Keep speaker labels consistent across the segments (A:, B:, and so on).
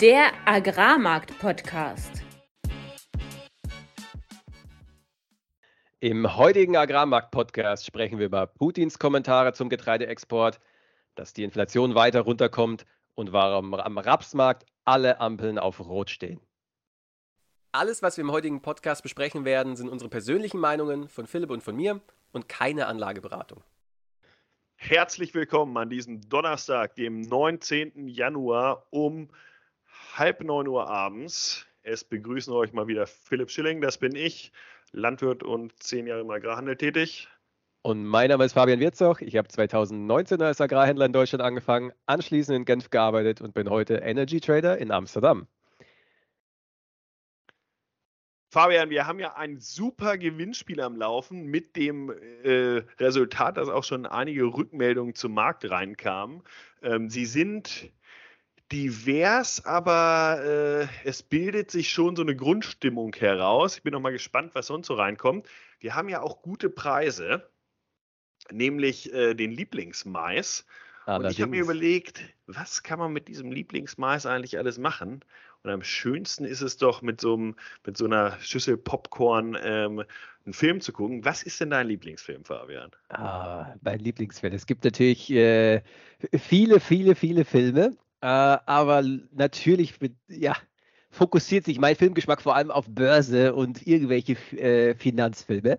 A: Der Agrarmarkt-Podcast.
B: Im heutigen Agrarmarkt-Podcast sprechen wir über Putins Kommentare zum Getreideexport, dass die Inflation weiter runterkommt und warum am Rapsmarkt alle Ampeln auf Rot stehen. Alles, was wir im heutigen Podcast besprechen werden, sind unsere persönlichen Meinungen von Philipp und von mir und keine Anlageberatung.
C: Herzlich willkommen an diesem Donnerstag, dem 19. Januar um halb neun Uhr abends. Es begrüßen euch mal wieder Philipp Schilling, das bin ich, Landwirt und zehn Jahre im Agrarhandel tätig.
B: Und mein Name ist Fabian Wirzoch. Ich habe 2019 als Agrarhändler in Deutschland angefangen, anschließend in Genf gearbeitet und bin heute Energy Trader in Amsterdam.
C: Fabian, wir haben ja ein super Gewinnspiel am Laufen mit dem äh, Resultat, dass auch schon einige Rückmeldungen zum Markt reinkamen. Ähm, sie sind divers, aber äh, es bildet sich schon so eine Grundstimmung heraus. Ich bin noch mal gespannt, was sonst so reinkommt. Wir haben ja auch gute Preise, nämlich äh, den Lieblingsmais. Und ich habe mir überlegt, was kann man mit diesem Lieblingsmais eigentlich alles machen? Und am schönsten ist es doch, mit so, einem, mit so einer Schüssel Popcorn ähm, einen Film zu gucken. Was ist denn dein Lieblingsfilm, Fabian?
B: Ah, mein Lieblingsfilm. Es gibt natürlich äh, viele, viele, viele Filme. Äh, aber natürlich, ja, fokussiert sich mein Filmgeschmack vor allem auf Börse und irgendwelche äh, Finanzfilme.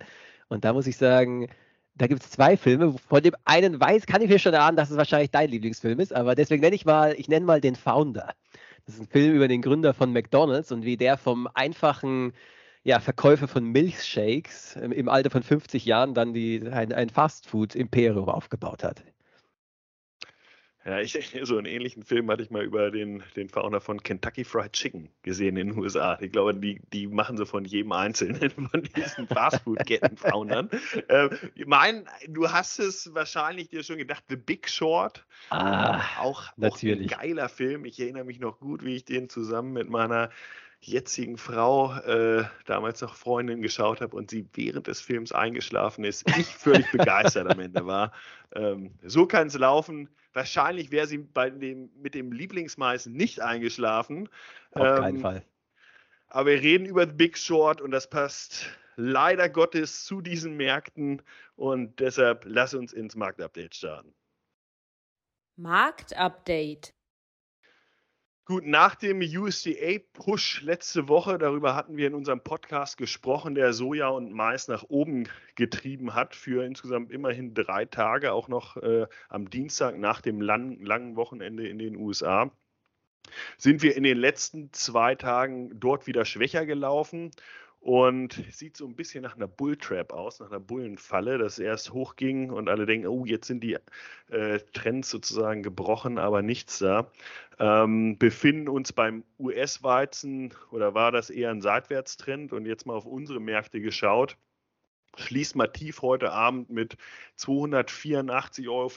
B: Und da muss ich sagen, da gibt es zwei Filme. Von dem einen weiß, kann ich mir schon erahnen, dass es wahrscheinlich dein Lieblingsfilm ist, aber deswegen nenne ich mal, ich nenne mal den Founder. Das ist ein Film über den Gründer von McDonalds und wie der vom einfachen ja, Verkäufer von Milchshakes im Alter von 50 Jahren dann die, ein, ein Fastfood-Imperium aufgebaut hat.
C: Ja, ich, so einen ähnlichen Film hatte ich mal über den, den Founder von Kentucky Fried Chicken gesehen in den USA. Ich glaube, die, die machen so von jedem Einzelnen von diesen Fastfood-Ketten-Foundern. äh, mein, du hast es wahrscheinlich dir schon gedacht, The Big Short.
B: Ah, auch, natürlich.
C: Auch ein geiler Film. Ich erinnere mich noch gut, wie ich den zusammen mit meiner jetzigen Frau, äh, damals noch Freundin, geschaut habe und sie während des Films eingeschlafen ist. Ich völlig begeistert am Ende war. Ähm, so kann es laufen. Wahrscheinlich wäre sie bei dem, mit dem Lieblingsmais nicht eingeschlafen.
B: Auf ähm, keinen Fall.
C: Aber wir reden über The Big Short und das passt leider Gottes zu diesen Märkten und deshalb lass uns ins Marktupdate starten.
A: Marktupdate.
C: Gut, nach dem USDA-Push letzte Woche, darüber hatten wir in unserem Podcast gesprochen, der Soja und Mais nach oben getrieben hat für insgesamt immerhin drei Tage, auch noch äh, am Dienstag nach dem lang, langen Wochenende in den USA, sind wir in den letzten zwei Tagen dort wieder schwächer gelaufen und sieht so ein bisschen nach einer Bulltrap aus, nach einer Bullenfalle, dass erst hochging und alle denken, oh, jetzt sind die äh, Trends sozusagen gebrochen, aber nichts da. Ähm, befinden uns beim US-Weizen oder war das eher ein Seitwärtstrend? Und jetzt mal auf unsere Märkte geschaut. Schließt mal tief heute Abend mit 284,75 Euro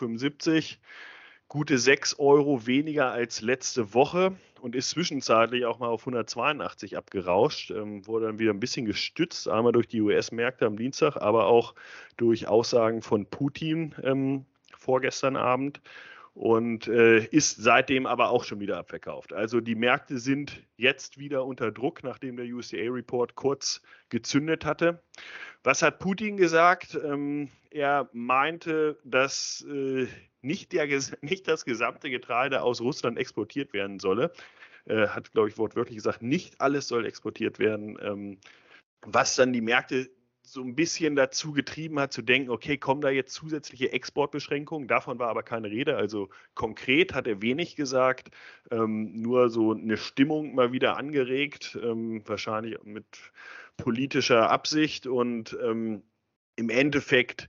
C: gute 6 Euro weniger als letzte Woche und ist zwischenzeitlich auch mal auf 182 abgerauscht. Ähm, wurde dann wieder ein bisschen gestützt, einmal durch die US-Märkte am Dienstag, aber auch durch Aussagen von Putin ähm, vorgestern Abend und äh, ist seitdem aber auch schon wieder abverkauft. Also die Märkte sind jetzt wieder unter Druck, nachdem der USDA-Report kurz gezündet hatte. Was hat Putin gesagt? Ähm, er meinte, dass äh, nicht, der, nicht das gesamte Getreide aus Russland exportiert werden solle. Äh, hat, glaube ich, wortwörtlich gesagt, nicht alles soll exportiert werden. Ähm, was dann die Märkte so ein bisschen dazu getrieben hat, zu denken, okay, kommen da jetzt zusätzliche Exportbeschränkungen? Davon war aber keine Rede. Also konkret hat er wenig gesagt, ähm, nur so eine Stimmung mal wieder angeregt, ähm, wahrscheinlich mit politischer Absicht und ähm, im Endeffekt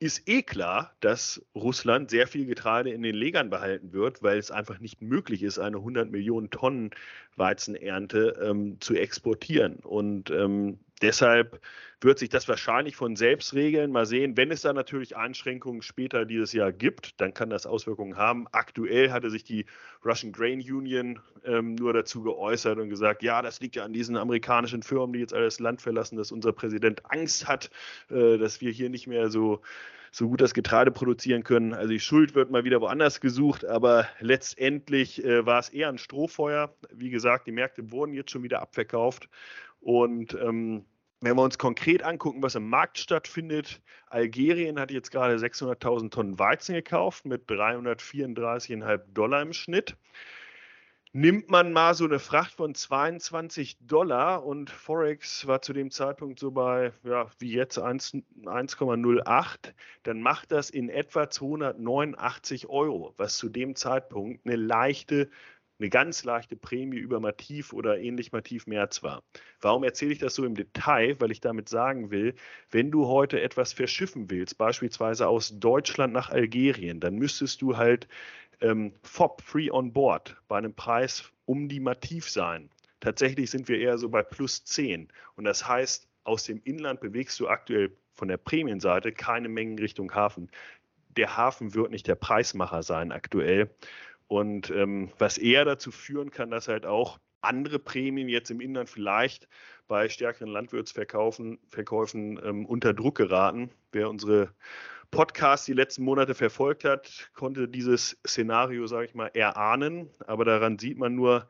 C: ist eh klar, dass Russland sehr viel Getreide in den Legern behalten wird, weil es einfach nicht möglich ist, eine 100 Millionen Tonnen Weizenernte ähm, zu exportieren. Und ähm, deshalb wird sich das wahrscheinlich von selbst regeln. Mal sehen, wenn es da natürlich Einschränkungen später dieses Jahr gibt, dann kann das Auswirkungen haben. Aktuell hatte sich die Russian Grain Union ähm, nur dazu geäußert und gesagt, ja, das liegt ja an diesen amerikanischen Firmen, die jetzt alles Land verlassen, dass unser Präsident Angst hat, äh, dass wir hier nicht mehr so so gut das Getreide produzieren können. Also die Schuld wird mal wieder woanders gesucht, aber letztendlich äh, war es eher ein Strohfeuer. Wie gesagt, die Märkte wurden jetzt schon wieder abverkauft und ähm, wenn wir uns konkret angucken, was im Markt stattfindet, Algerien hat jetzt gerade 600.000 Tonnen Weizen gekauft mit 334,5 Dollar im Schnitt. Nimmt man mal so eine Fracht von 22 Dollar und Forex war zu dem Zeitpunkt so bei, ja, wie jetzt 1,08, dann macht das in etwa 289 Euro, was zu dem Zeitpunkt eine leichte eine ganz leichte Prämie über Mativ oder ähnlich Mativ März war. Warum erzähle ich das so im Detail? Weil ich damit sagen will, wenn du heute etwas verschiffen willst, beispielsweise aus Deutschland nach Algerien, dann müsstest du halt ähm, FOB, Free on Board, bei einem Preis um die Mativ sein. Tatsächlich sind wir eher so bei plus 10. Und das heißt, aus dem Inland bewegst du aktuell von der Prämienseite keine Mengen Richtung Hafen. Der Hafen wird nicht der Preismacher sein aktuell. Und ähm, was eher dazu führen kann, dass halt auch andere Prämien jetzt im Inland vielleicht bei stärkeren Landwirtsverkäufen Verkäufen, ähm, unter Druck geraten. Wer unsere Podcasts die letzten Monate verfolgt hat, konnte dieses Szenario, sage ich mal, erahnen. Aber daran sieht man nur,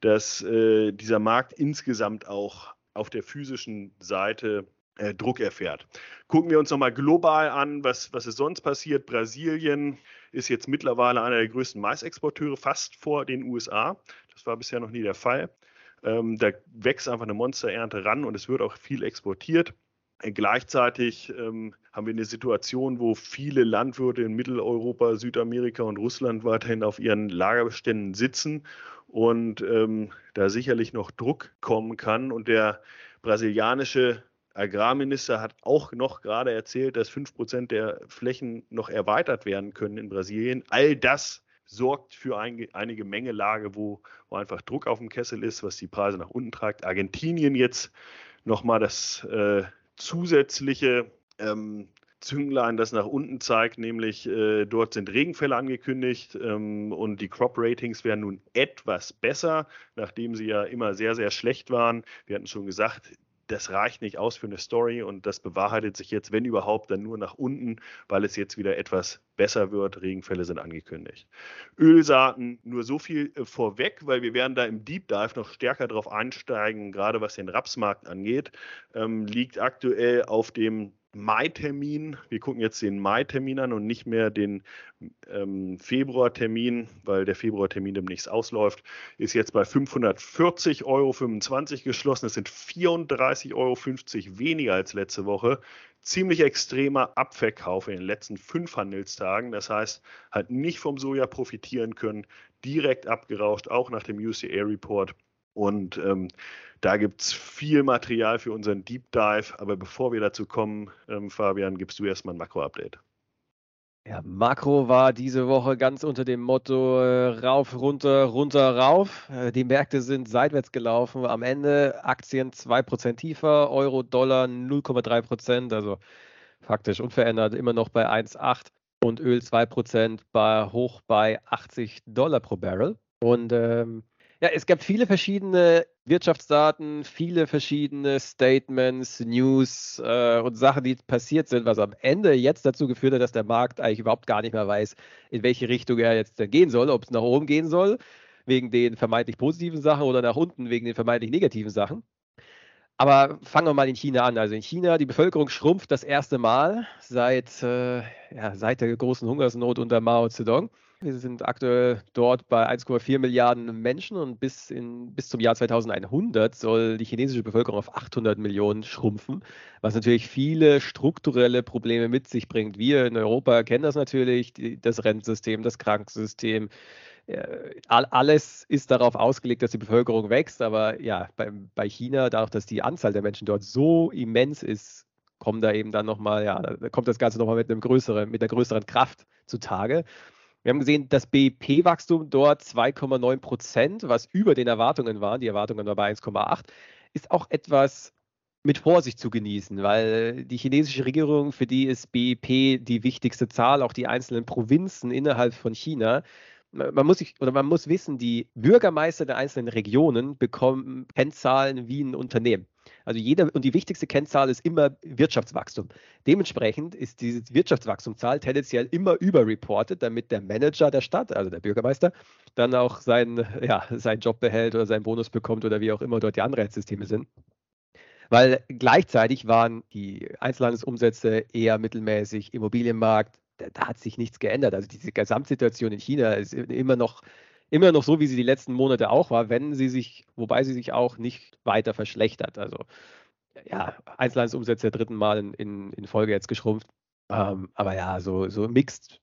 C: dass äh, dieser Markt insgesamt auch auf der physischen Seite äh, Druck erfährt. Gucken wir uns nochmal global an, was, was ist sonst passiert. Brasilien ist jetzt mittlerweile einer der größten Maisexporteure, fast vor den USA. Das war bisher noch nie der Fall. Ähm, da wächst einfach eine Monsterernte ran und es wird auch viel exportiert. Gleichzeitig ähm, haben wir eine Situation, wo viele Landwirte in Mitteleuropa, Südamerika und Russland weiterhin auf ihren Lagerbeständen sitzen und ähm, da sicherlich noch Druck kommen kann. Und der brasilianische Agrarminister hat auch noch gerade erzählt, dass 5% der Flächen noch erweitert werden können in Brasilien. All das sorgt für ein, einige Mengelage, wo, wo, einfach Druck auf dem Kessel ist, was die Preise nach unten trägt. Argentinien jetzt nochmal das äh, zusätzliche ähm, Zünglein, das nach unten zeigt, nämlich äh, dort sind Regenfälle angekündigt ähm, und die Crop Ratings werden nun etwas besser, nachdem sie ja immer sehr, sehr schlecht waren. Wir hatten schon gesagt, das reicht nicht aus für eine Story und das bewahrheitet sich jetzt, wenn überhaupt, dann nur nach unten, weil es jetzt wieder etwas besser wird. Regenfälle sind angekündigt. Ölsaaten, nur so viel äh, vorweg, weil wir werden da im Deep Dive noch stärker drauf einsteigen, gerade was den Rapsmarkt angeht, ähm, liegt aktuell auf dem Mai-Termin. Wir gucken jetzt den Mai-Termin an und nicht mehr den ähm, Februar-Termin, weil der Februar-Termin demnächst ausläuft. Ist jetzt bei 540,25 Euro geschlossen. Das sind 34,50 Euro weniger als letzte Woche. Ziemlich extremer Abverkauf in den letzten fünf Handelstagen. Das heißt, halt nicht vom Soja profitieren können. Direkt abgerauscht, auch nach dem UCA-Report. Und ähm, da gibt es viel Material für unseren Deep Dive. Aber bevor wir dazu kommen, ähm, Fabian, gibst du erstmal ein Makro-Update.
B: Ja, Makro war diese Woche ganz unter dem Motto äh, rauf, runter, runter, rauf. Äh, die Märkte sind seitwärts gelaufen. Am Ende Aktien 2% tiefer, Euro, Dollar 0,3%, also faktisch unverändert, immer noch bei 1,8 und Öl 2% bei, hoch bei 80 Dollar pro Barrel. Und ähm, ja, es gab viele verschiedene Wirtschaftsdaten, viele verschiedene Statements, News äh, und Sachen, die passiert sind, was am Ende jetzt dazu geführt hat, dass der Markt eigentlich überhaupt gar nicht mehr weiß, in welche Richtung er jetzt gehen soll, ob es nach oben gehen soll, wegen den vermeintlich positiven Sachen oder nach unten wegen den vermeintlich negativen Sachen. Aber fangen wir mal in China an. Also in China, die Bevölkerung schrumpft das erste Mal seit, äh, ja, seit der großen Hungersnot unter Mao Zedong. Wir sind aktuell dort bei 1,4 Milliarden Menschen und bis, in, bis zum Jahr 2100 soll die chinesische Bevölkerung auf 800 Millionen schrumpfen, was natürlich viele strukturelle Probleme mit sich bringt. Wir in Europa kennen das natürlich, die, das Rentensystem, das Krankensystem. alles ist darauf ausgelegt, dass die Bevölkerung wächst, aber ja, bei, bei China, dadurch, dass die Anzahl der Menschen dort so immens ist, kommen da eben dann nochmal, ja, kommt das Ganze nochmal mit einem größeren, mit einer größeren Kraft zutage. Wir haben gesehen, das BIP-Wachstum dort 2,9 Prozent, was über den Erwartungen war. Die Erwartungen waren bei 1,8, ist auch etwas mit Vorsicht zu genießen, weil die chinesische Regierung, für die ist BIP die wichtigste Zahl, auch die einzelnen Provinzen innerhalb von China. Man muss sich oder man muss wissen, die Bürgermeister der einzelnen Regionen bekommen Kennzahlen wie ein Unternehmen. Also jeder, und die wichtigste Kennzahl ist immer Wirtschaftswachstum. Dementsprechend ist diese Wirtschaftswachstumszahl tendenziell immer überreported, damit der Manager der Stadt, also der Bürgermeister, dann auch seinen, ja, seinen Job behält oder seinen Bonus bekommt oder wie auch immer dort die Anreizsysteme sind. Weil gleichzeitig waren die Einzelhandelsumsätze eher mittelmäßig, Immobilienmarkt, da, da, hat sich nichts geändert. Also diese Gesamtsituation in China ist immer noch, immer noch so, wie sie die letzten Monate auch war, wenn sie sich, wobei sie sich auch nicht weiter verschlechtert. Also ja, Einzelhandelsumsätze der dritten Mal in, in, in Folge jetzt geschrumpft. Ähm, aber ja, so, so mixed,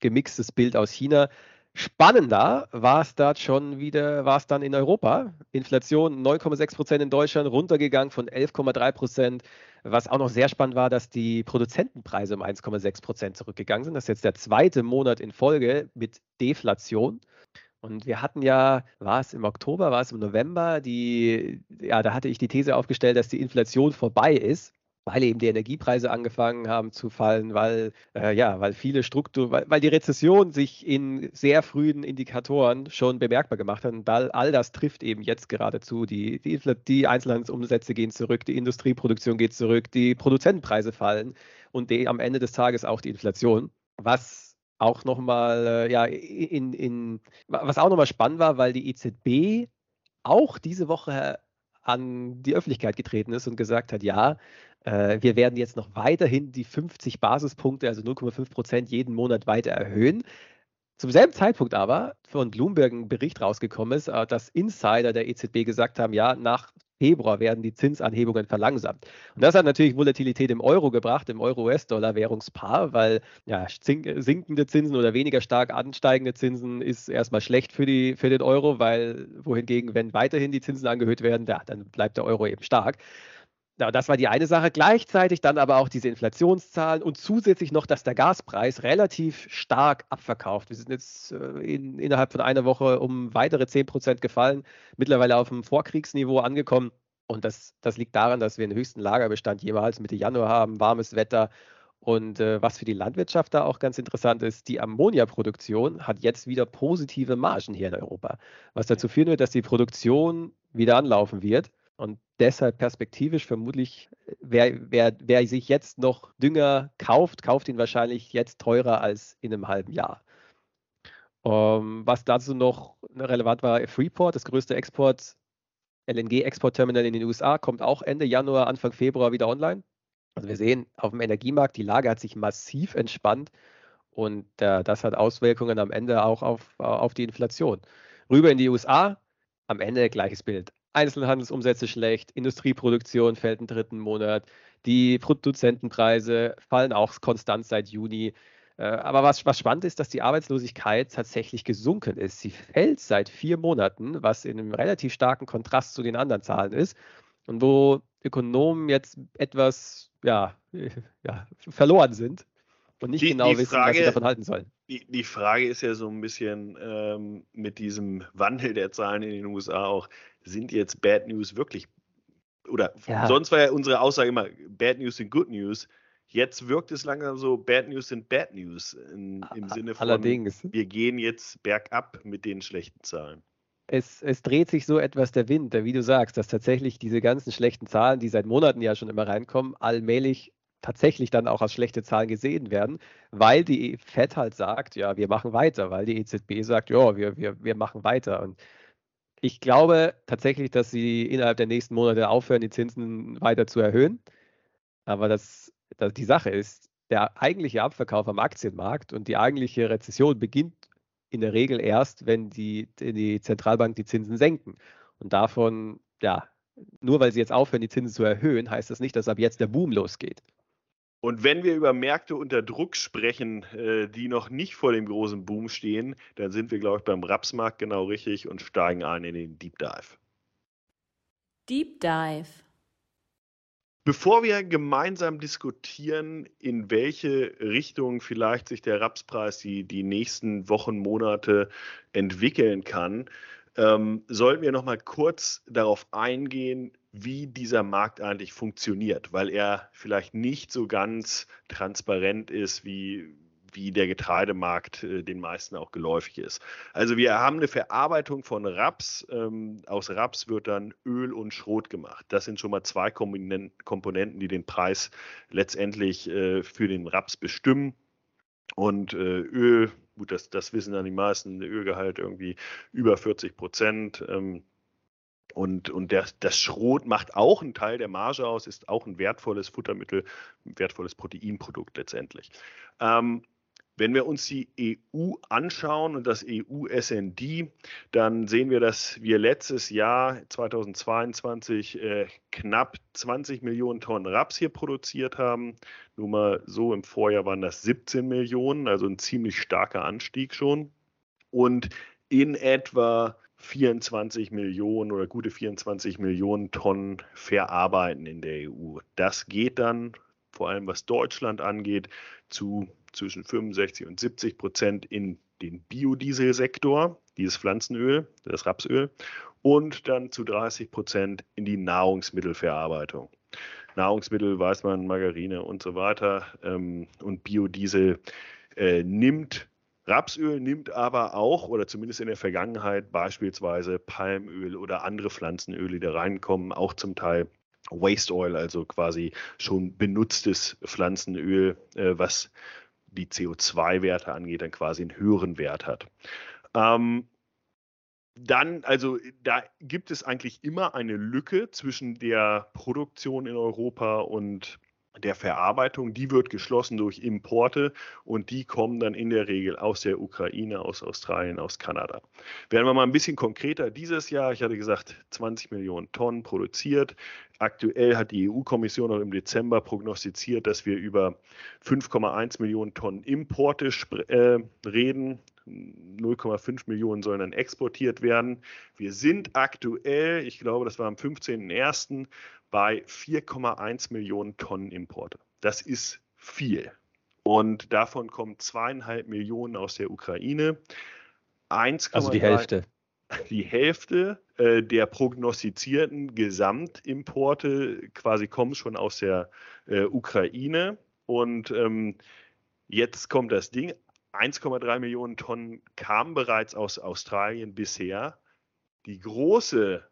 B: gemixtes Bild aus China. Spannender war es da schon wieder, war es dann in Europa. Inflation 9,6 Prozent in Deutschland, runtergegangen von 11,3 Prozent. Was auch noch sehr spannend war, dass die Produzentenpreise um 1,6 Prozent zurückgegangen sind. Das ist jetzt der zweite Monat in Folge mit Deflation. Und wir hatten ja, war es im Oktober, war es im November, die, ja, da hatte ich die These aufgestellt, dass die Inflation vorbei ist weil eben die Energiepreise angefangen haben zu fallen, weil, äh, ja, weil viele Struktur, weil, weil, die Rezession sich in sehr frühen Indikatoren schon bemerkbar gemacht hat. Und all, all das trifft eben jetzt geradezu. Die, die, die Einzelhandelsumsätze gehen zurück, die Industrieproduktion geht zurück, die Produzentenpreise fallen und die, am Ende des Tages auch die Inflation. Was auch nochmal, äh, ja, in, in, was auch nochmal spannend war, weil die EZB auch diese Woche an die Öffentlichkeit getreten ist und gesagt hat, ja, äh, wir werden jetzt noch weiterhin die 50 Basispunkte, also 0,5 Prozent jeden Monat weiter erhöhen. Zum selben Zeitpunkt aber von Bloomberg ein Bericht rausgekommen ist, äh, dass Insider der EZB gesagt haben, ja, nach Februar werden die Zinsanhebungen verlangsamt. Und das hat natürlich Volatilität im Euro gebracht, im Euro-US-Dollar-Währungspaar, weil ja, sinkende Zinsen oder weniger stark ansteigende Zinsen ist erstmal schlecht für, die, für den Euro, weil wohingegen, wenn weiterhin die Zinsen angehöht werden, ja, dann bleibt der Euro eben stark. Ja, das war die eine Sache. Gleichzeitig dann aber auch diese Inflationszahlen und zusätzlich noch, dass der Gaspreis relativ stark abverkauft. Wir sind jetzt äh, in, innerhalb von einer Woche um weitere 10 Prozent gefallen, mittlerweile auf dem Vorkriegsniveau angekommen. Und das, das liegt daran, dass wir den höchsten Lagerbestand jemals Mitte Januar haben, warmes Wetter. Und äh, was für die Landwirtschaft da auch ganz interessant ist, die Ammoniaproduktion hat jetzt wieder positive Margen hier in Europa, was dazu führen wird, dass die Produktion wieder anlaufen wird. Und deshalb perspektivisch vermutlich, wer, wer, wer sich jetzt noch Dünger kauft, kauft ihn wahrscheinlich jetzt teurer als in einem halben Jahr. Um, ähm, was dazu noch relevant war, Freeport, das größte Export, LNG-Exportterminal in den USA, kommt auch Ende Januar, Anfang Februar wieder online. Also wir sehen auf dem Energiemarkt, die Lage hat sich massiv entspannt und äh, das hat Auswirkungen am Ende auch auf, auf die Inflation. Rüber in die USA, am Ende gleiches Bild. Einzelhandelsumsätze schlecht, Industrieproduktion fällt im dritten Monat, die Produzentenpreise fallen auch konstant seit Juni. Äh, aber was, was spannend ist, dass die Arbeitslosigkeit tatsächlich gesunken ist. Sie fällt seit vier Monaten, was in einem relativ starken Kontrast zu den anderen Zahlen ist. Und wo Ökonomen jetzt etwas ja, ja, verloren sind und nicht die, genau die wissen, Frage, was sie davon halten sollen.
C: Die, die Frage ist ja so ein bisschen ähm, mit diesem Wandel der Zahlen in den USA auch, sind jetzt Bad News wirklich, oder ja. sonst war ja unsere Aussage immer, Bad News sind Good News. Jetzt wirkt es langsam so, Bad News sind Bad News in, im Sinne von,
B: Allerdings.
C: wir gehen jetzt bergab mit den schlechten Zahlen.
B: Es, es, dreht sich so etwas der Wind, wie du sagst, dass tatsächlich diese ganzen schlechten Zahlen, die seit Monaten ja schon immer reinkommen, allmählich tatsächlich dann auch als schlechte Zahlen gesehen werden, weil die FED halt sagt, ja, wir machen weiter, weil die EZB sagt, ja, wir, wir, wir machen weiter. Und ich glaube tatsächlich, dass sie innerhalb der nächsten Monate aufhören, die Zinsen weiter zu erhöhen. Aber das, das, die Sache ist, der eigentliche Abverkauf am Aktienmarkt und die eigentliche Rezession beginnt in der Regel erst, wenn die, die Zentralbank die Zinsen senken. Und davon, ja, nur weil sie jetzt aufhören, die Zinsen zu erhöhen, heißt das nicht, dass ab jetzt der Boom losgeht.
C: Und wenn wir über Märkte unter Druck sprechen, äh, die noch nicht vor dem großen Boom stehen, dann sind wir, glaube ich, beim Rapsmarkt genau richtig und steigen ein in den Deep Dive.
A: Deep Dive.
C: Bevor wir gemeinsam diskutieren, in welche Richtung vielleicht sich der Rapspreis die, die nächsten Wochen, Monate entwickeln kann, ähm, sollten wir noch mal kurz darauf eingehen, wie dieser Markt eigentlich funktioniert, weil er vielleicht nicht so ganz transparent ist, wie wie der Getreidemarkt äh, den meisten auch geläufig ist. Also wir haben eine Verarbeitung von Raps. Ähm, aus Raps wird dann Öl und Schrot gemacht. Das sind schon mal zwei Komponenten, die den Preis letztendlich äh, für den Raps bestimmen. Und äh, Öl, gut, das, das wissen dann die meisten, Ölgehalt irgendwie über 40 Prozent. Ähm, und, und der, das Schrot macht auch einen Teil der Marge aus, ist auch ein wertvolles Futtermittel, ein wertvolles Proteinprodukt letztendlich. Ähm, wenn wir uns die EU anschauen und das EU-SND, dann sehen wir, dass wir letztes Jahr 2022 äh, knapp 20 Millionen Tonnen Raps hier produziert haben. Nur mal so, im Vorjahr waren das 17 Millionen, also ein ziemlich starker Anstieg schon. Und in etwa 24 Millionen oder gute 24 Millionen Tonnen verarbeiten in der EU. Das geht dann, vor allem was Deutschland angeht, zu zwischen 65 und 70 Prozent in den Biodieselsektor, dieses Pflanzenöl, das Rapsöl, und dann zu 30 Prozent in die Nahrungsmittelverarbeitung. Nahrungsmittel weiß man, Margarine und so weiter. Ähm, und Biodiesel äh, nimmt Rapsöl nimmt aber auch, oder zumindest in der Vergangenheit, beispielsweise Palmöl oder andere Pflanzenöle, die da reinkommen, auch zum Teil Waste Oil, also quasi schon benutztes Pflanzenöl, äh, was die CO2-Werte angeht, dann quasi einen höheren Wert hat. Ähm, dann, also da gibt es eigentlich immer eine Lücke zwischen der Produktion in Europa und der Verarbeitung, die wird geschlossen durch Importe und die kommen dann in der Regel aus der Ukraine, aus Australien, aus Kanada. Werden wir mal ein bisschen konkreter dieses Jahr, ich hatte gesagt, 20 Millionen Tonnen produziert. Aktuell hat die EU-Kommission noch im Dezember prognostiziert, dass wir über 5,1 Millionen Tonnen Importe äh, reden. 0,5 Millionen sollen dann exportiert werden. Wir sind aktuell, ich glaube, das war am 15.01., bei 4,1 Millionen Tonnen Importe. Das ist viel. Und davon kommen zweieinhalb Millionen aus der Ukraine.
B: 1, also die Hälfte.
C: Die Hälfte äh, der prognostizierten Gesamtimporte quasi kommen schon aus der äh, Ukraine. Und ähm, jetzt kommt das Ding. 1,3 Millionen Tonnen kamen bereits aus Australien bisher. Die große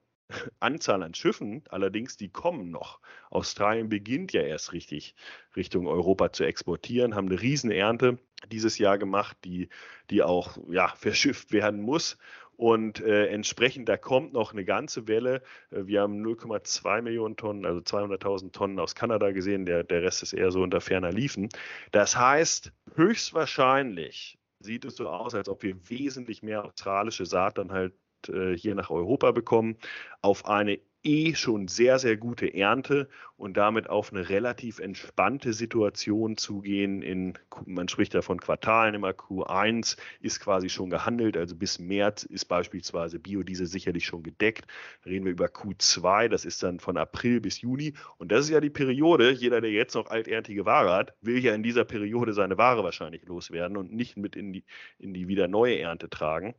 C: Anzahl an Schiffen, allerdings, die kommen noch. Australien beginnt ja erst richtig Richtung Europa zu exportieren, haben eine Riesenernte dieses Jahr gemacht, die, die auch ja, verschifft werden muss. Und äh, entsprechend, da kommt noch eine ganze Welle. Äh, wir haben 0,2 Millionen Tonnen, also 200.000 Tonnen aus Kanada gesehen. Der, der Rest ist eher so unter ferner Liefen. Das heißt, höchstwahrscheinlich sieht es so aus, als ob wir wesentlich mehr australische Saat dann halt äh, hier nach Europa bekommen, auf eine eh schon sehr, sehr gute Ernte und damit auf eine relativ entspannte Situation zugehen. In, man spricht ja von Quartalen immer. Q1 ist quasi schon gehandelt, also bis März ist beispielsweise Biodiesel sicherlich schon gedeckt. reden wir über Q2, das ist dann von April bis Juni. Und das ist ja die Periode, jeder, der jetzt noch alterntige Ware hat, will ja in dieser Periode seine Ware wahrscheinlich loswerden und nicht mit in die, in die wieder neue Ernte tragen.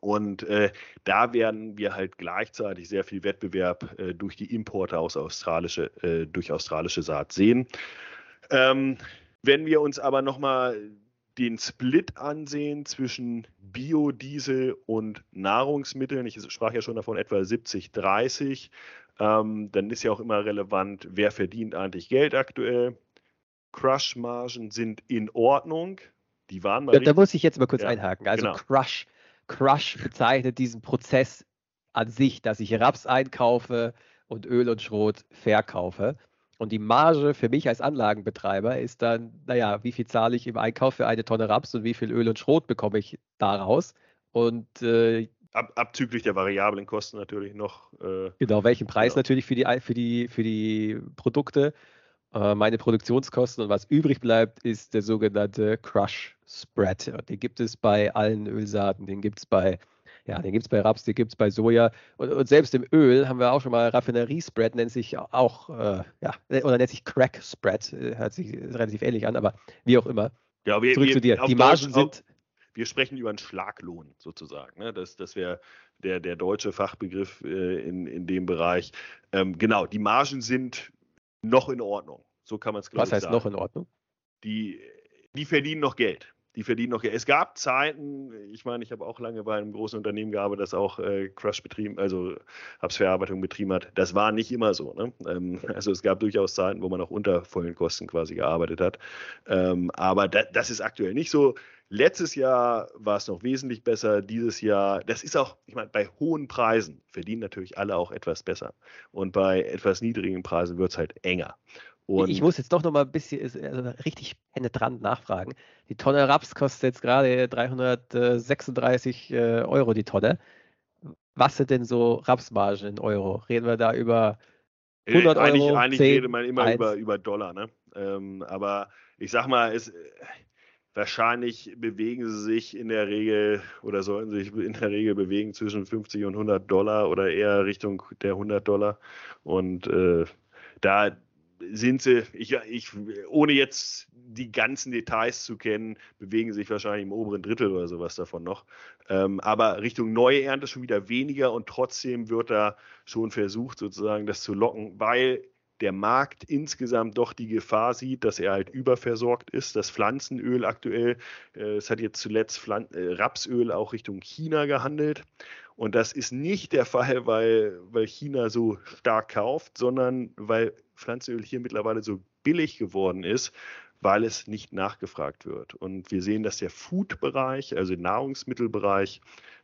C: Und äh, da werden wir halt gleichzeitig sehr viel Wettbewerb äh, durch die Importe aus australische, äh, durch australische Saat sehen. Ähm, wenn wir uns aber nochmal den Split ansehen zwischen Biodiesel und Nahrungsmitteln, ich sprach ja schon davon etwa 70-30, ähm, dann ist ja auch immer relevant, wer verdient eigentlich Geld aktuell. Crush-Margen sind in Ordnung. Die waren
B: mal. Ja, da muss ich jetzt mal kurz ja, einhaken. Also genau. Crush Crush bezeichnet diesen Prozess an sich, dass ich Raps einkaufe und Öl und Schrot verkaufe. Und die Marge für mich als Anlagenbetreiber ist dann, naja, wie viel zahle ich im Einkauf für eine Tonne Raps und wie viel Öl und Schrot bekomme ich daraus? Und
C: äh, Ab, abzüglich der variablen Kosten natürlich noch.
B: Äh, genau, welchen Preis genau. natürlich für die, für die, für die Produkte, meine Produktionskosten und was übrig bleibt, ist der sogenannte Crush Spread. Den gibt es bei allen Ölsaaten, den gibt es bei, ja, den gibt es bei Raps, den gibt es bei Soja. Und, und, selbst im Öl haben wir auch schon mal Raffinerie-Spread, nennt sich auch, äh, ja, oder nennt sich Crack-Spread, äh, hört sich relativ ähnlich an, aber wie auch immer.
C: Ja, wir, Zurück wir, zu dir. Die Margen sind. wir sprechen über einen Schlaglohn sozusagen. Ne? Das, das wäre der, der deutsche Fachbegriff äh, in, in dem Bereich. Ähm, genau, die Margen sind noch in Ordnung. So kann man es
B: sagen. Was heißt sagen. noch in Ordnung?
C: Die, die verdienen noch Geld die verdienen noch. Es gab Zeiten, ich meine, ich habe auch lange bei einem großen Unternehmen gearbeitet, das auch äh, Crush betrieben, also Rapsverarbeitung betrieben hat. Das war nicht immer so. Ne? Ähm, also es gab durchaus Zeiten, wo man auch unter vollen Kosten quasi gearbeitet hat. Ähm, aber da, das ist aktuell nicht so. Letztes Jahr war es noch wesentlich besser. Dieses Jahr, das ist auch, ich meine, bei hohen Preisen verdienen natürlich alle auch etwas besser. Und bei etwas niedrigen Preisen wird es halt enger.
B: Und ich muss jetzt doch noch mal ein bisschen also richtig penetrant nachfragen. Die Tonne Raps kostet jetzt gerade 336 äh, Euro die Tonne. Was sind denn so Rapsmargen in Euro? Reden wir da über 100 Euro?
C: Eigentlich, eigentlich 10, redet man immer über, über Dollar, ne? Ähm, aber ich sag mal, es, wahrscheinlich bewegen sie sich in der Regel oder sollten sich in der Regel bewegen zwischen 50 und 100 Dollar oder eher Richtung der 100 Dollar. Und äh, da sind sie, ich, ich, ohne jetzt die ganzen Details zu kennen, bewegen sich wahrscheinlich im oberen Drittel oder sowas davon noch. Ähm, aber Richtung neue Ernte schon wieder weniger und trotzdem wird da schon versucht, sozusagen das zu locken, weil der Markt insgesamt doch die Gefahr sieht, dass er halt überversorgt ist. Das Pflanzenöl aktuell, äh, es hat jetzt zuletzt Pflan äh, Rapsöl auch Richtung China gehandelt. Und das ist nicht der Fall, weil, weil China so stark kauft, sondern weil Pflanzenöl hier mittlerweile so billig geworden ist, weil es nicht nachgefragt wird. Und wir sehen, dass der Food-Bereich, also Nahrungsmittelbereich,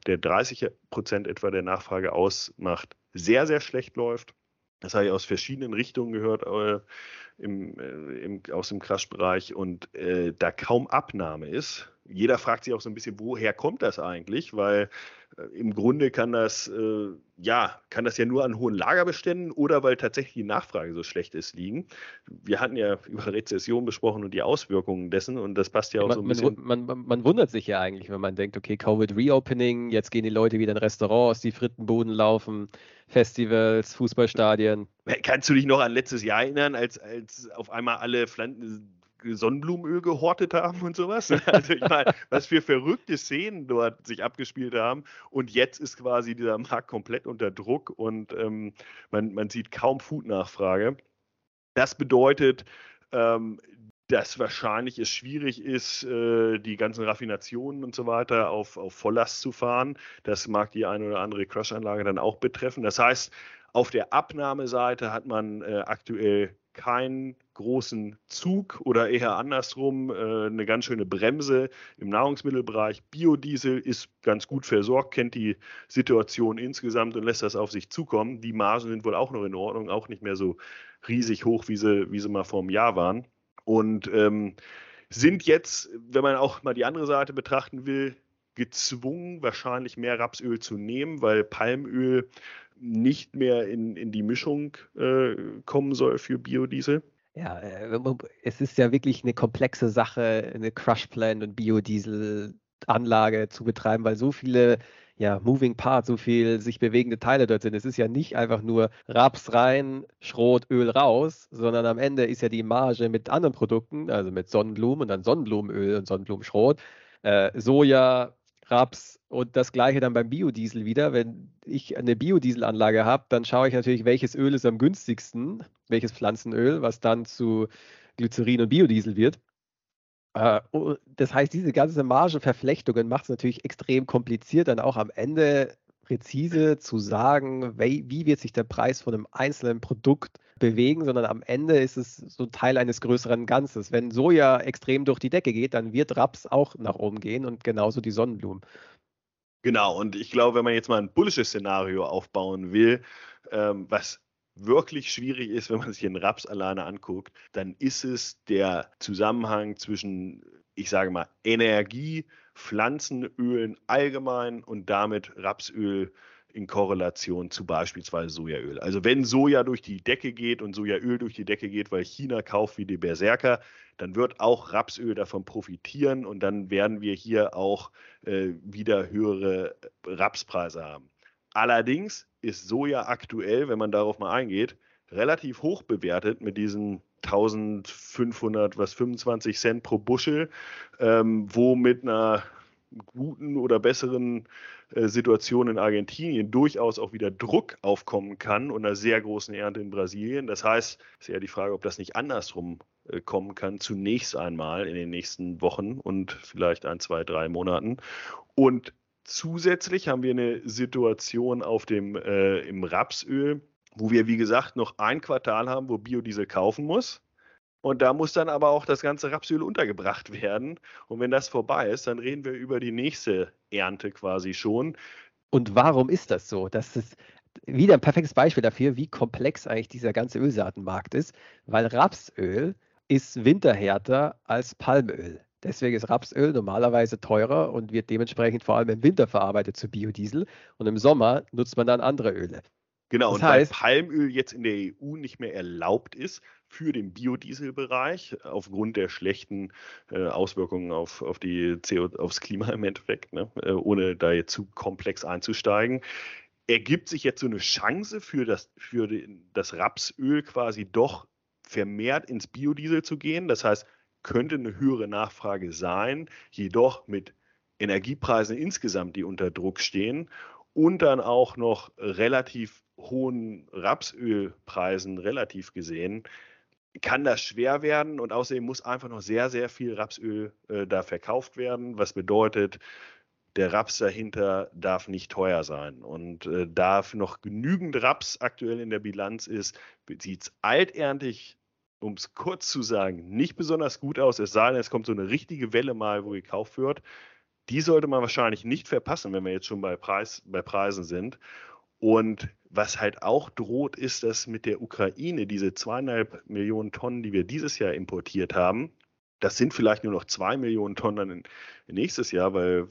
C: der 30 Prozent etwa der Nachfrage ausmacht, sehr, sehr schlecht läuft. Das habe ich aus verschiedenen Richtungen gehört äh, im, äh, im, aus dem Crash-Bereich und äh, da kaum Abnahme ist. Jeder fragt sich auch so ein bisschen, woher kommt das eigentlich? Weil äh, im Grunde kann das, äh, ja, kann das ja nur an hohen Lagerbeständen oder weil tatsächlich die Nachfrage so schlecht ist liegen. Wir hatten ja über Rezession besprochen und die Auswirkungen dessen und das passt ja auch
B: man,
C: so ein bisschen.
B: Man, man, man, wundert sich ja eigentlich, wenn man denkt, okay, Covid Reopening, jetzt gehen die Leute wieder in Restaurants, die Frittenbuden laufen, Festivals, Fußballstadien.
C: Kannst du dich noch an letztes Jahr erinnern, als, als auf einmal alle Pflanzen Sonnenblumenöl gehortet haben und sowas. Also ich meine, was für verrückte Szenen dort sich abgespielt haben. Und jetzt ist quasi dieser Markt komplett unter Druck und ähm, man, man sieht kaum Food-Nachfrage. Das bedeutet, ähm, dass wahrscheinlich es schwierig ist, äh, die ganzen Raffinationen und so weiter auf, auf Volllast zu fahren. Das mag die eine oder andere Crush-Anlage dann auch betreffen. Das heißt, auf der Abnahmeseite hat man äh, aktuell keinen großen Zug oder eher andersrum äh, eine ganz schöne Bremse im Nahrungsmittelbereich. Biodiesel ist ganz gut versorgt, kennt die Situation insgesamt und lässt das auf sich zukommen. Die Margen sind wohl auch noch in Ordnung, auch nicht mehr so riesig hoch, wie sie, wie sie mal vor einem Jahr waren. Und ähm, sind jetzt, wenn man auch mal die andere Seite betrachten will, gezwungen, wahrscheinlich mehr Rapsöl zu nehmen, weil Palmöl nicht mehr in, in die Mischung äh, kommen soll für Biodiesel.
B: Ja, äh, es ist ja wirklich eine komplexe Sache, eine Crush Plant und Biodieselanlage zu betreiben, weil so viele ja, Moving Parts, so viel sich bewegende Teile dort sind. Es ist ja nicht einfach nur Raps rein, Schrot, Öl raus, sondern am Ende ist ja die Marge mit anderen Produkten, also mit Sonnenblumen und dann Sonnenblumenöl und Sonnenblumenschrot, äh, Soja, Raps und das gleiche dann beim Biodiesel wieder. Wenn ich eine Biodieselanlage habe, dann schaue ich natürlich, welches Öl ist am günstigsten, welches Pflanzenöl, was dann zu Glycerin und Biodiesel wird. Äh, das heißt, diese ganze Margenverflechtungen macht es natürlich extrem kompliziert, dann auch am Ende präzise zu sagen, wie wird sich der Preis von einem einzelnen Produkt bewegen, sondern am Ende ist es so Teil eines größeren Ganzes. Wenn Soja extrem durch die Decke geht, dann wird Raps auch nach oben gehen und genauso die Sonnenblumen.
C: Genau, und ich glaube, wenn man jetzt mal ein bullisches Szenario aufbauen will, ähm, was wirklich schwierig ist, wenn man sich den Raps alleine anguckt, dann ist es der Zusammenhang zwischen, ich sage mal, Energie, Pflanzenölen allgemein und damit Rapsöl in Korrelation zu beispielsweise Sojaöl. Also wenn Soja durch die Decke geht und Sojaöl durch die Decke geht, weil China kauft wie die Berserker, dann wird auch Rapsöl davon profitieren und dann werden wir hier auch äh, wieder höhere Rapspreise haben. Allerdings ist Soja aktuell, wenn man darauf mal eingeht, relativ hoch bewertet mit diesen 1500, was 25 Cent pro Buschel, ähm, wo mit einer guten oder besseren äh, Situation in Argentinien durchaus auch wieder Druck aufkommen kann und einer sehr großen Ernte in Brasilien. Das heißt, es ist ja die Frage, ob das nicht andersrum äh, kommen kann, zunächst einmal in den nächsten Wochen und vielleicht ein, zwei, drei Monaten. Und zusätzlich haben wir eine Situation auf dem, äh, im Rapsöl, wo wir, wie gesagt, noch ein Quartal haben, wo Biodiesel kaufen muss. Und da muss dann aber auch das ganze Rapsöl untergebracht werden. Und wenn das vorbei ist, dann reden wir über die nächste Ernte quasi schon.
B: Und warum ist das so? Das ist wieder ein perfektes Beispiel dafür, wie komplex eigentlich dieser ganze Ölsaatenmarkt ist, weil Rapsöl ist winterhärter als Palmöl. Deswegen ist Rapsöl normalerweise teurer und wird dementsprechend vor allem im Winter verarbeitet zu Biodiesel. Und im Sommer nutzt man dann andere Öle.
C: Genau, das und heißt, weil Palmöl jetzt in der EU nicht mehr erlaubt ist für den Biodieselbereich, aufgrund der schlechten äh, Auswirkungen auf, auf die CO, aufs Klima im Endeffekt, ne, äh, ohne da jetzt zu komplex einzusteigen, ergibt sich jetzt so eine Chance für das, für den, das Rapsöl quasi doch vermehrt ins Biodiesel zu gehen. Das heißt, könnte eine höhere Nachfrage sein, jedoch mit Energiepreisen insgesamt, die unter Druck stehen und dann auch noch relativ hohen Rapsölpreisen relativ gesehen, kann das schwer werden und außerdem muss einfach noch sehr, sehr viel Rapsöl äh, da verkauft werden, was bedeutet, der Raps dahinter darf nicht teuer sein. Und äh, da noch genügend Raps aktuell in der Bilanz ist, sieht es alterntig, um es kurz zu sagen, nicht besonders gut aus. Es sei denn, es kommt so eine richtige Welle mal, wo gekauft wird. Die sollte man wahrscheinlich nicht verpassen, wenn wir jetzt schon bei, Preis, bei Preisen sind. Und was halt auch droht, ist, dass mit der Ukraine diese zweieinhalb Millionen Tonnen, die wir dieses Jahr importiert haben, das sind vielleicht nur noch zwei Millionen Tonnen nächstes Jahr, weil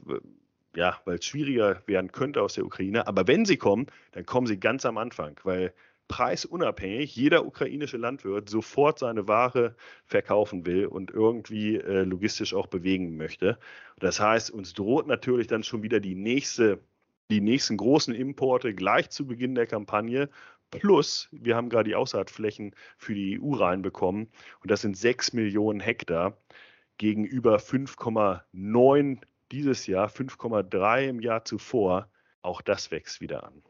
C: ja, weil es schwieriger werden könnte aus der Ukraine. Aber wenn sie kommen, dann kommen sie ganz am Anfang, weil preisunabhängig jeder ukrainische Landwirt sofort seine Ware verkaufen will und irgendwie äh, logistisch auch bewegen möchte. Das heißt, uns droht natürlich dann schon wieder die nächste die nächsten großen Importe gleich zu Beginn der Kampagne. Plus, wir haben gerade die Aussaatflächen für die EU reinbekommen und das sind 6 Millionen Hektar gegenüber 5,9 dieses Jahr, 5,3 im Jahr zuvor. Auch das wächst wieder an.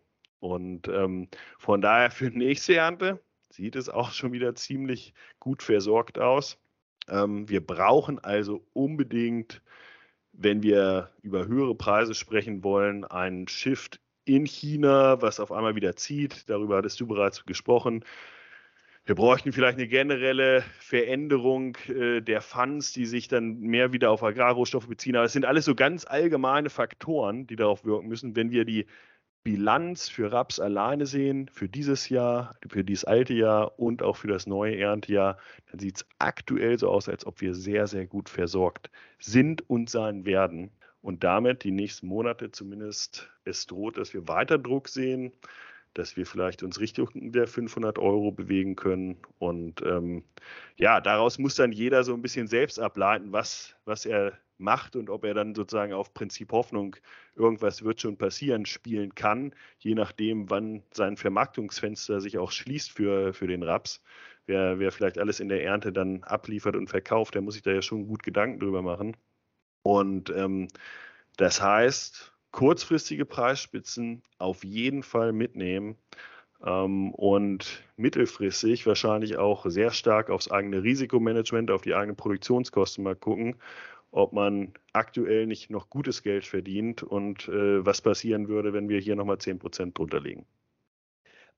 C: Und ähm, von daher für nächste Ernte sieht es auch schon wieder ziemlich gut versorgt aus. Ähm, wir brauchen also unbedingt wenn wir über höhere Preise sprechen wollen, ein Shift in China, was auf einmal wieder zieht. Darüber hattest du bereits gesprochen. Wir bräuchten vielleicht eine generelle Veränderung äh, der Funds, die sich dann mehr wieder auf Agrarrohstoffe beziehen. Aber es sind alles so ganz allgemeine Faktoren, die darauf wirken müssen. Wenn wir die Bilanz für Raps alleine sehen, für dieses Jahr, für dieses alte Jahr und auch für das neue Erntejahr, dann sieht es aktuell so aus, als ob wir sehr, sehr gut versorgt sind und sein werden. Und damit die nächsten Monate zumindest es droht, dass wir weiter Druck sehen, dass wir vielleicht uns Richtung der 500 Euro bewegen können. Und ähm, ja, daraus muss dann jeder so ein bisschen selbst ableiten, was, was er macht und ob er dann sozusagen auf Prinzip Hoffnung, irgendwas wird schon passieren, spielen kann, je nachdem, wann sein Vermarktungsfenster sich auch schließt für, für den Raps. Wer, wer vielleicht alles in der Ernte dann abliefert und verkauft, der muss sich da ja schon gut Gedanken drüber machen. Und ähm, das heißt, kurzfristige Preisspitzen auf jeden Fall mitnehmen ähm, und mittelfristig wahrscheinlich auch sehr stark aufs eigene Risikomanagement, auf die eigenen Produktionskosten mal gucken ob man aktuell nicht noch gutes Geld verdient und äh, was passieren würde, wenn wir hier nochmal 10% drunter liegen.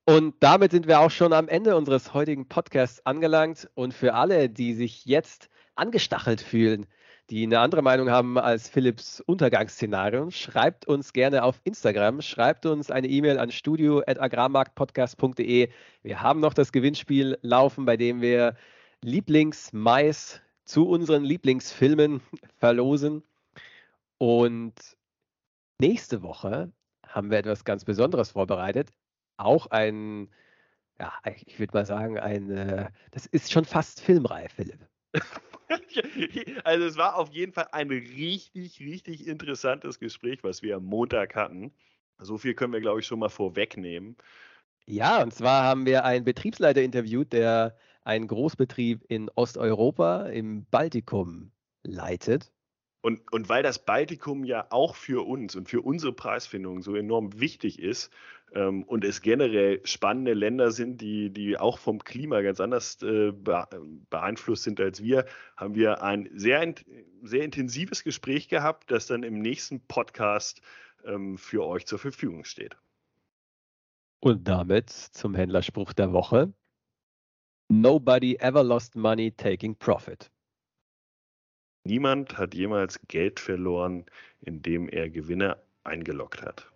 B: Und damit sind wir auch schon am Ende unseres heutigen Podcasts angelangt. Und für alle, die sich jetzt angestachelt fühlen, die eine andere Meinung haben als Philips Untergangsszenario, schreibt uns gerne auf Instagram, schreibt uns eine E-Mail an studio.agrarmarktpodcast.de. Wir haben noch das Gewinnspiel laufen, bei dem wir Lieblingsmais zu unseren Lieblingsfilmen verlosen. Und nächste Woche haben wir etwas ganz Besonderes vorbereitet. Auch ein, ja, ich würde mal sagen, ein, äh, das ist schon fast filmreif, Philipp.
C: Also es war auf jeden Fall ein richtig, richtig interessantes Gespräch, was wir am Montag hatten. So viel können wir, glaube ich, schon mal vorwegnehmen.
B: Ja, und zwar haben wir einen Betriebsleiter interviewt, der einen Großbetrieb in Osteuropa, im Baltikum leitet.
C: Und, und weil das Baltikum ja auch für uns und für unsere Preisfindung so enorm wichtig ist ähm, und es generell spannende Länder sind, die, die auch vom Klima ganz anders äh, beeinflusst sind als wir, haben wir ein sehr, sehr intensives Gespräch gehabt, das dann im nächsten Podcast ähm, für euch zur Verfügung steht.
B: Und damit zum Händlerspruch der Woche. Nobody ever lost money taking profit.
C: Niemand hat jemals Geld verloren, indem er Gewinne eingeloggt hat.